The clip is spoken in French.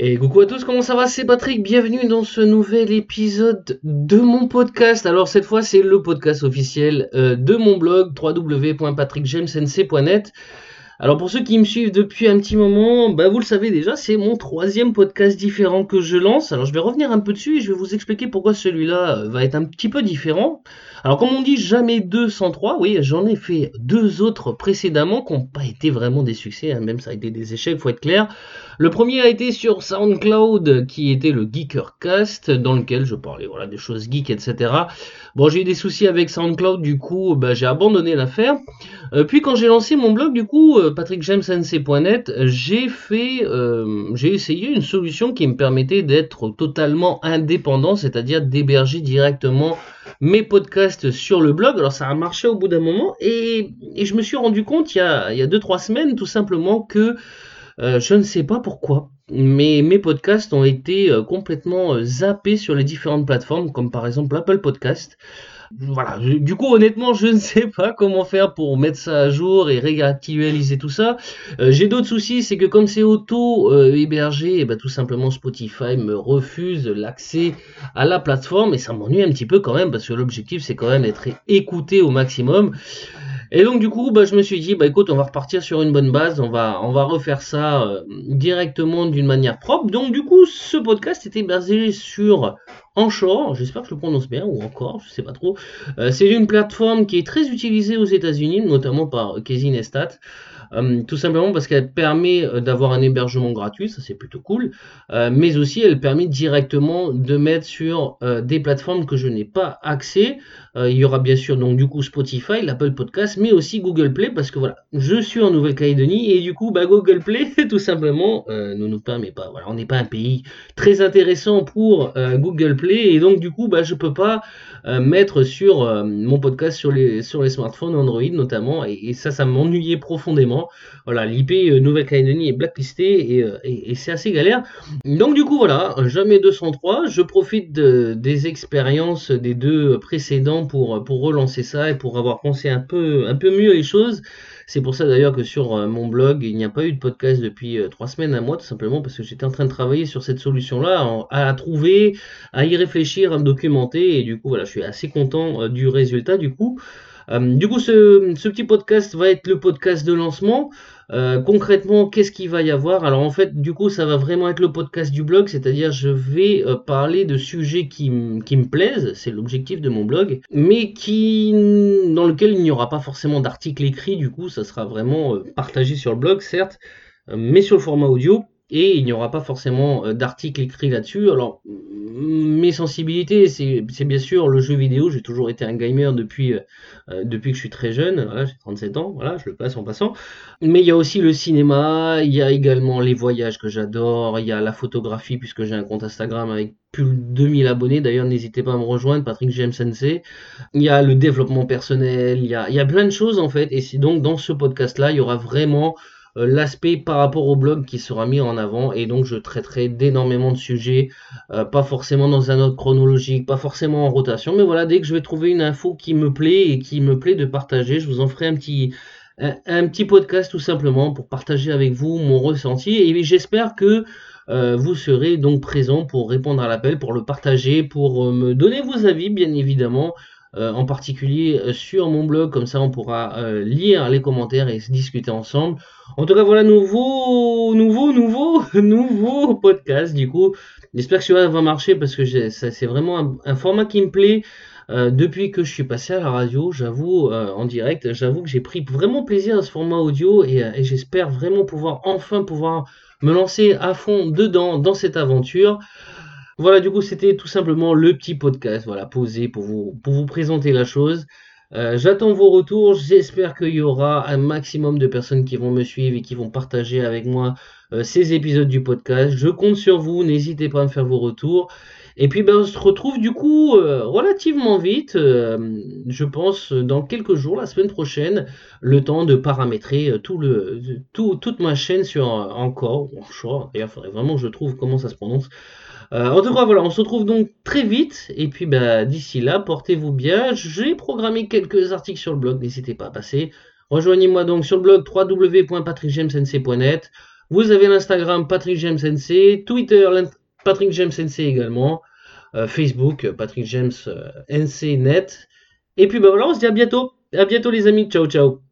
Et coucou à tous, comment ça va C'est Patrick, bienvenue dans ce nouvel épisode de mon podcast. Alors cette fois c'est le podcast officiel euh, de mon blog www.patrickjamesnc.net. Alors pour ceux qui me suivent depuis un petit moment, bah vous le savez déjà, c'est mon troisième podcast différent que je lance. Alors je vais revenir un peu dessus et je vais vous expliquer pourquoi celui-là euh, va être un petit peu différent. Alors comme on dit jamais 203, oui j'en ai fait deux autres précédemment qui n'ont pas été vraiment des succès, hein, même ça a été des échecs, faut être clair. Le premier a été sur SoundCloud qui était le Geekercast dans lequel je parlais voilà, des choses geeks etc. Bon j'ai eu des soucis avec SoundCloud du coup bah, j'ai abandonné l'affaire. Euh, puis quand j'ai lancé mon blog du coup euh, patrickjamesnc.net j'ai fait euh, j'ai essayé une solution qui me permettait d'être totalement indépendant, c'est-à-dire d'héberger directement mes podcasts sur le blog. Alors ça a marché au bout d'un moment et, je me suis rendu compte il y a 2-3 semaines tout simplement que euh, je ne sais pas pourquoi, mais mes podcasts ont été euh, complètement zappés sur les différentes plateformes comme par exemple Apple Podcast. Voilà, du coup honnêtement je ne sais pas comment faire pour mettre ça à jour et réactualiser tout ça. Euh, j'ai d'autres soucis, c'est que comme c'est auto hébergé, et eh ben, tout simplement Spotify me refuse l'accès à la plateforme et ça m'ennuie un petit peu quand même parce que l'objectif c'est quand même d'être écouté au maximum. Et donc du coup, bah, je me suis dit, bah écoute, on va repartir sur une bonne base, on va, on va refaire ça euh, directement d'une manière propre. Donc du coup, ce podcast était basé sur Anchor, j'espère que je le prononce bien, ou encore, je sais pas trop. Euh, c'est une plateforme qui est très utilisée aux États-Unis, notamment par Casey Neistat. Euh, tout simplement parce qu'elle permet euh, d'avoir un hébergement gratuit, ça c'est plutôt cool, euh, mais aussi elle permet directement de mettre sur des plateformes que je n'ai pas accès. il y aura bien sûr donc du coup Spotify, l'Apple Podcast, mais aussi Google Play parce que voilà, je suis en Nouvelle-Calédonie et du coup bah, Google Play tout simplement ne nous permet pas. Voilà, on n'est pas un pays très intéressant pour Google Play et donc du coup bah je peux pas mettre sur mon podcast sur les sur les smartphones Android notamment et ça ça m'ennuyait profondément. Voilà, l'IP euh, Nouvelle-Calédonie est blacklisté euh, et, c'est assez galère. Donc du coup voilà, jamais 203. Je profite des expériences des deux précédents pour, relancer ça et pour avoir pensé un peu, un mieux les choses. C'est pour ça d'ailleurs que sur euh, mon blog, il n'y a pas eu de podcast depuis trois semaines, à mois, tout simplement parce que j'étais en train de travailler sur cette solution-là, à, trouver, à y réfléchir, à me documenter, et du coup voilà, je suis assez content du résultat du coup. Euh, du coup, ce, petit podcast va être le podcast de lancement. Euh, concrètement, qu'est-ce qu'il va y avoir? Alors en fait, du coup, ça va vraiment être le podcast du blog, c'est-à-dire je vais euh, parler de sujets qui, me plaisent, c'est l'objectif de mon blog, mais qui dans lequel il n'y aura pas forcément d'articles écrits. Du coup, ça sera vraiment partagé sur le blog, certes, mais sur le format audio et il n'y aura pas forcément euh, d'article écrit là-dessus. Alors, mes sensibilités, c'est bien sûr le jeu vidéo. J'ai toujours été un gamer depuis, euh, euh, que je suis très jeune. Voilà, j'ai 37 ans, voilà, je le passe en passant. Mais il y a aussi le cinéma, il y a également les voyages que j'adore, il y a la photographie, puisque j'ai un compte Instagram avec plus de 2000 abonnés. D'ailleurs, n'hésitez pas à me rejoindre, Patrick James Sensei. Il y a le développement personnel, il y a, il y a plein de choses en fait. Et c'est donc dans ce podcast-là, il y aura vraiment l'aspect par rapport au blog qui sera mis en avant. Et donc je traiterai d'énormément de sujets, euh, pas forcément dans un ordre chronologique, pas forcément en rotation, mais voilà, dès que je vais trouver une info qui me plaît et qui me plaît de partager, je vous en ferai un petit, un, petit podcast tout simplement pour partager avec vous mon ressenti. Et j'espère que euh, vous serez donc présent pour répondre à l'appel, pour le partager, pour me donner vos avis bien évidemment. Euh, en particulier euh, sur mon blog, comme ça on pourra euh, lire les commentaires et se discuter ensemble. En tout cas, voilà, nouveau, nouveau, nouveau, nouveau podcast du coup. J'espère que celui-là va marcher parce que c'est vraiment un, format qui me plaît. depuis que je suis passé à la radio, j'avoue, en direct, j'avoue que j'ai pris vraiment plaisir à ce format audio et, et j'espère vraiment pouvoir enfin pouvoir me lancer à fond dedans, dans cette aventure. Voilà, du coup, c'était tout simplement le petit podcast, voilà, posé pour vous, pour vous présenter la chose. Euh, j'attends vos retours. J'espère qu'il y aura un maximum de personnes qui vont me suivre et qui vont partager avec moi euh, ces épisodes du podcast. Je compte sur vous. N'hésitez pas à me faire vos retours. Et puis, ben, on se retrouve du coup euh, relativement vite. je pense dans quelques jours, la semaine prochaine, le temps de paramétrer tout le, tout, toute ma chaîne sur encore. Encore. D'ailleurs, il faudrait vraiment que je trouve comment ça se prononce. Euh, en tout cas, voilà, on se retrouve donc très vite. Et puis, bah, d'ici là, portez-vous bien. J'ai programmé quelques articles sur le blog, n'hésitez pas à passer. Rejoignez-moi donc sur le blog www.patrickjamesnc.net. Vous avez l'Instagram Patrick James NC, Twitter Patrick James NC également, euh, Facebook Patrick James NC net. Et puis bah voilà, on se dit à bientôt. À bientôt les amis. Ciao ciao.